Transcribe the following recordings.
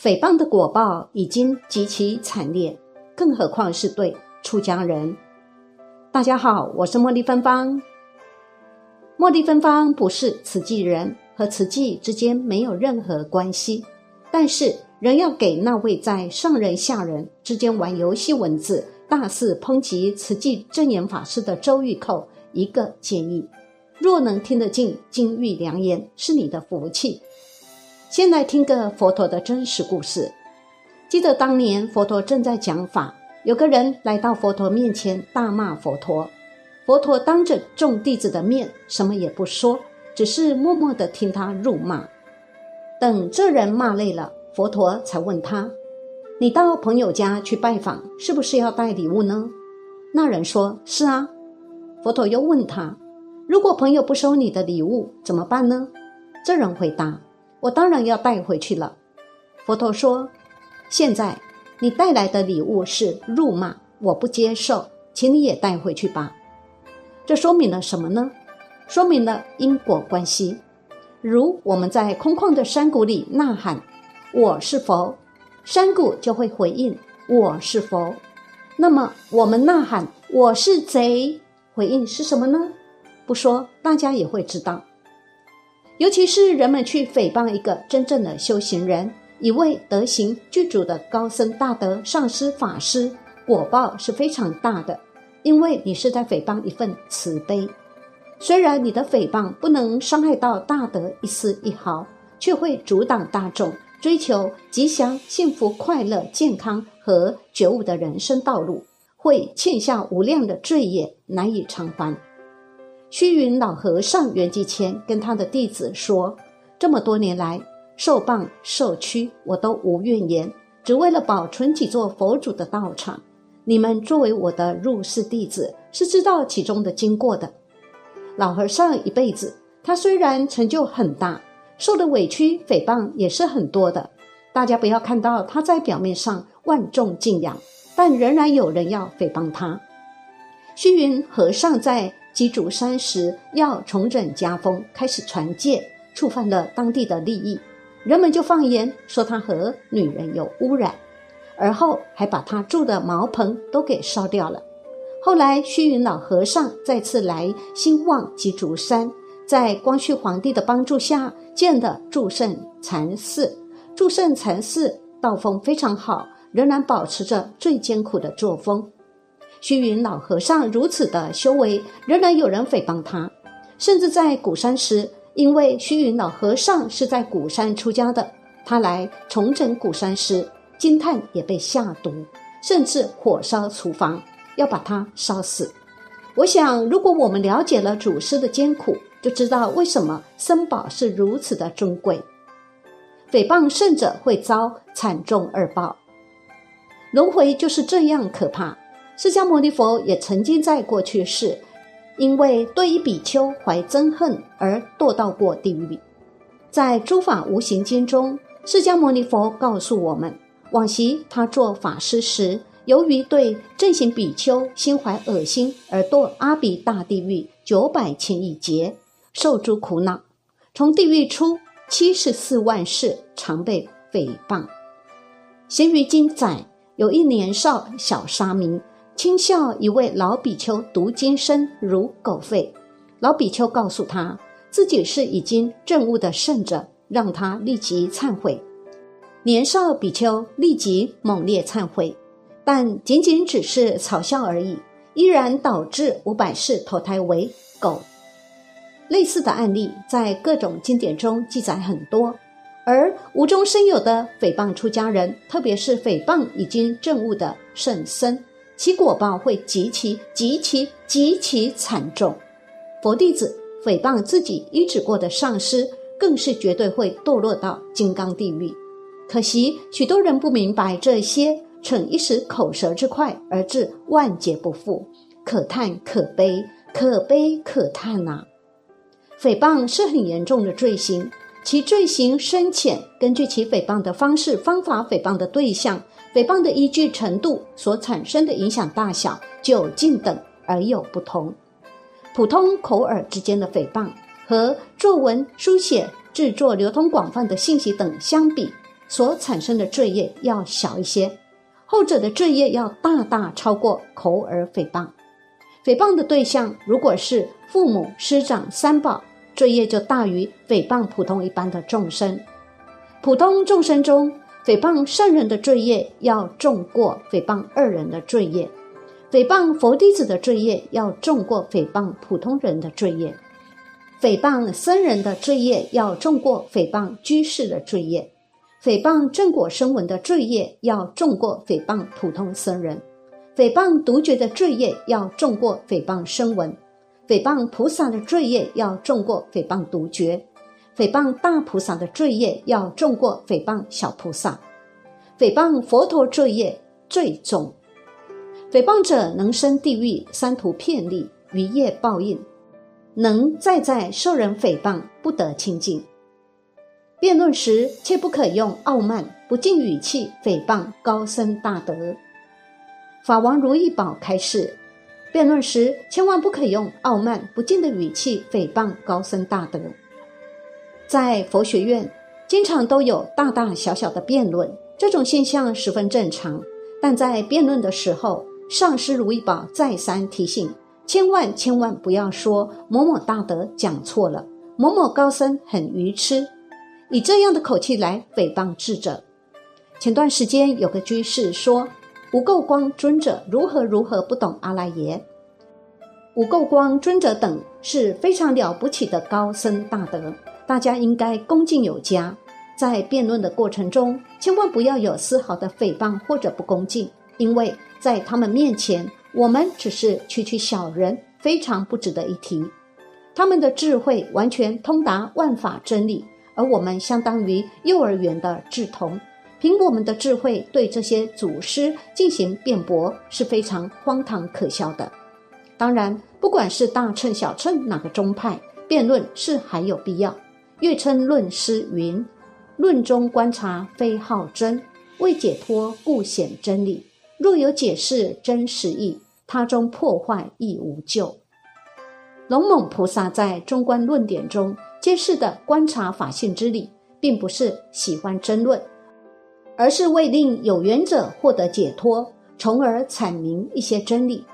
诽谤的果报已经极其惨烈，更何况是对出家人。大家好，我是茉莉芬芳。茉莉芬芳不是慈济人，和慈济之间没有任何关系，但是仍要给那位在上人下人之间玩游戏文字、大肆抨击慈济正言法师的周玉蔻一个建议：若能听得进金玉良言，是你的福气。先来听个佛陀的真实故事。记得当年佛陀正在讲法，有个人来到佛陀面前大骂佛陀。佛陀当着众弟子的面什么也不说，只是默默的听他辱骂。等这人骂累了，佛陀才问他：“你到朋友家去拜访，是不是要带礼物呢？”那人说：“是啊。”佛陀又问他：“如果朋友不收你的礼物，怎么办呢？”这人回答。我当然要带回去了。佛陀说：“现在你带来的礼物是辱骂，我不接受，请你也带回去吧。”这说明了什么呢？说明了因果关系。如我们在空旷的山谷里呐喊：“我是佛”，山谷就会回应：“我是佛”。那么我们呐喊：“我是贼”，回应是什么呢？不说，大家也会知道。尤其是人们去诽谤一个真正的修行人，一位德行具足的高僧大德上师法师，果报是非常大的，因为你是在诽谤一份慈悲。虽然你的诽谤不能伤害到大德一丝一毫，却会阻挡大众追求吉祥、幸福、快乐、健康和觉悟的人生道路，会欠下无量的罪业，难以偿还。虚云老和尚圆寂前跟他的弟子说：“这么多年来，受谤受屈，我都无怨言，只为了保存几座佛祖的道场。你们作为我的入室弟子，是知道其中的经过的。老和尚一辈子，他虽然成就很大，受的委屈诽谤也是很多的。大家不要看到他在表面上万众敬仰，但仍然有人要诽谤他。虚云和尚在。”鸡足山时要重整家风，开始传戒，触犯了当地的利益，人们就放言说他和女人有污染，而后还把他住的茅棚都给烧掉了。后来虚云老和尚再次来兴旺鸡足山，在光绪皇帝的帮助下建的祝圣禅寺，祝圣禅寺道风非常好，仍然保持着最艰苦的作风。虚云老和尚如此的修为，仍然有人诽谤他。甚至在鼓山时，因为虚云老和尚是在鼓山出家的，他来重整鼓山时，金炭也被下毒，甚至火烧厨房，要把他烧死。我想，如果我们了解了祖师的艰苦，就知道为什么僧宝是如此的尊贵。诽谤圣者会遭惨重恶报，轮回就是这样可怕。释迦牟尼佛也曾经在过去世，因为对于比丘怀憎恨而堕到过地狱。在《诸法无形经》中，释迦牟尼佛告诉我们，往昔他做法师时，由于对正行比丘心怀恶心而堕阿鼻大地狱九百千亿劫，受诸苦恼。从地狱出七十四万世，常被诽谤。《咸鱼经》载，有一年少小沙弥。轻笑一位老比丘读经声如狗吠，老比丘告诉他自己是已经证悟的圣者，让他立即忏悔。年少比丘立即猛烈忏悔，但仅仅只是嘲笑而已，依然导致五百世投胎为狗。类似的案例在各种经典中记载很多，而无中生有的诽谤出家人，特别是诽谤已经证悟的圣僧。其果报会极其极其极其惨重，佛弟子诽谤自己医治过的上师，更是绝对会堕落到金刚地狱。可惜许多人不明白这些，逞一时口舌之快而致万劫不复，可叹可悲，可悲可叹呐！诽谤是很严重的罪行，其罪行深浅，根据其诽谤的方式、方法、诽谤的对象。诽谤的依据程度所产生的影响大小、久近等而有不同。普通口耳之间的诽谤和作文、书写、制作流通广泛的信息等相比，所产生的罪业要小一些，后者的罪业要大大超过口耳诽谤。诽谤的对象如果是父母师长三宝，罪业就大于诽谤普通一般的众生。普通众生中，诽谤圣人的罪业要重过诽谤二人的罪业，诽谤佛弟子的罪业要重过诽谤普通人的罪业，诽谤僧人的罪业要重过诽谤居士的罪业，诽谤正果声闻的罪业要重过诽谤普通僧人。诽谤独觉的罪业要重过诽谤声闻，诽谤菩萨的罪业要重过诽谤独觉，诽谤大菩萨的罪业要重过诽谤小菩萨，诽谤佛陀罪业最重。诽谤者能生地狱三途遍历余业报应，能再在受人诽谤不得清净。辩论时切不可用傲慢不敬语气诽谤高僧大德。法王如意宝开示：辩论时千万不可用傲慢不敬的语气诽谤高僧大德。在佛学院，经常都有大大小小的辩论，这种现象十分正常。但在辩论的时候，上师如意宝再三提醒：千万千万不要说某某大德讲错了，某某高僧很愚痴，以这样的口气来诽谤智者。前段时间有个居士说。无垢光尊者如何如何不懂阿赖耶？无垢光尊者等是非常了不起的高僧大德，大家应该恭敬有加。在辩论的过程中，千万不要有丝毫的诽谤或者不恭敬，因为在他们面前，我们只是区区小人，非常不值得一提。他们的智慧完全通达万法真理，而我们相当于幼儿园的智童。凭我们的智慧对这些祖师进行辩驳是非常荒唐可笑的。当然，不管是大乘小乘哪个宗派，辩论是还有必要。月称论师云：“论中观察非好真，为解脱故显真理。若有解释真实义，他中破坏亦无救。”龙猛菩萨在中观论点中揭示的观察法性之理，并不是喜欢争论。而是为令有缘者获得解脱，从而阐明一些真理。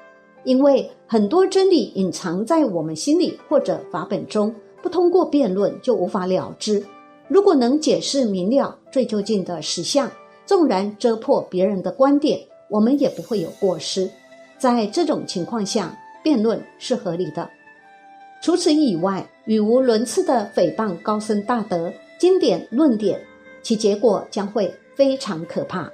因为很多真理隐藏在我们心里或者法本中，不通过辩论就无法了知。如果能解释明了最究竟的实相，纵然遮破别人的观点，我们也不会有过失。在这种情况下，辩论是合理的。除此以外，语无伦次的诽谤高僧大德、经典论点，其结果将会。非常可怕，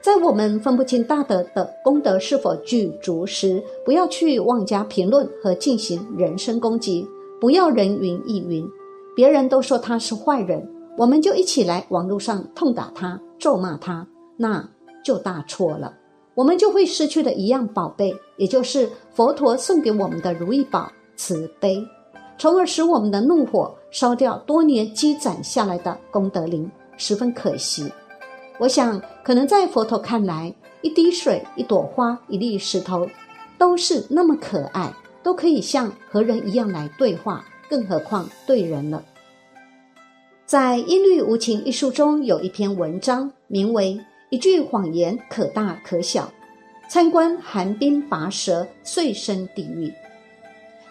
在我们分不清大德的功德是否具足时，不要去妄加评论和进行人身攻击，不要人云亦云。别人都说他是坏人，我们就一起来网络上痛打他、咒骂他，那就大错了。我们就会失去了一样宝贝，也就是佛陀送给我们的如意宝——慈悲，从而使我们的怒火烧掉多年积攒下来的功德林，十分可惜。我想，可能在佛陀看来，一滴水、一朵花、一粒石头，都是那么可爱，都可以像和人一样来对话，更何况对人了。在《音律无情》一书中，有一篇文章，名为《一句谎言可大可小》，参观寒冰拔舌，遂身地狱。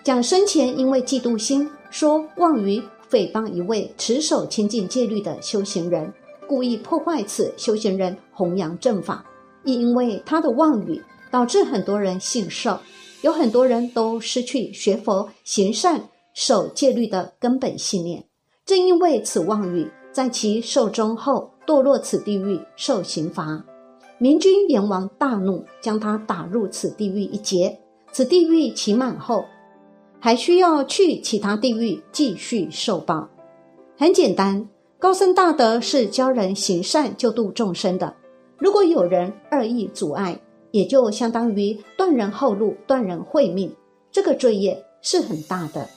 讲生前因为嫉妒心，说妄语诽谤一位持守清净戒律的修行人。故意破坏此修行人弘扬正法，亦因为他的妄语，导致很多人信受，有很多人都失去学佛行善守戒律的根本信念。正因为此妄语，在其寿终后堕落此地狱受刑罚。明君阎王大怒，将他打入此地狱一劫。此地狱期满后，还需要去其他地狱继续受报。很简单。高僧大德是教人行善救度众生的。如果有人恶意阻碍，也就相当于断人后路、断人慧命，这个罪业是很大的。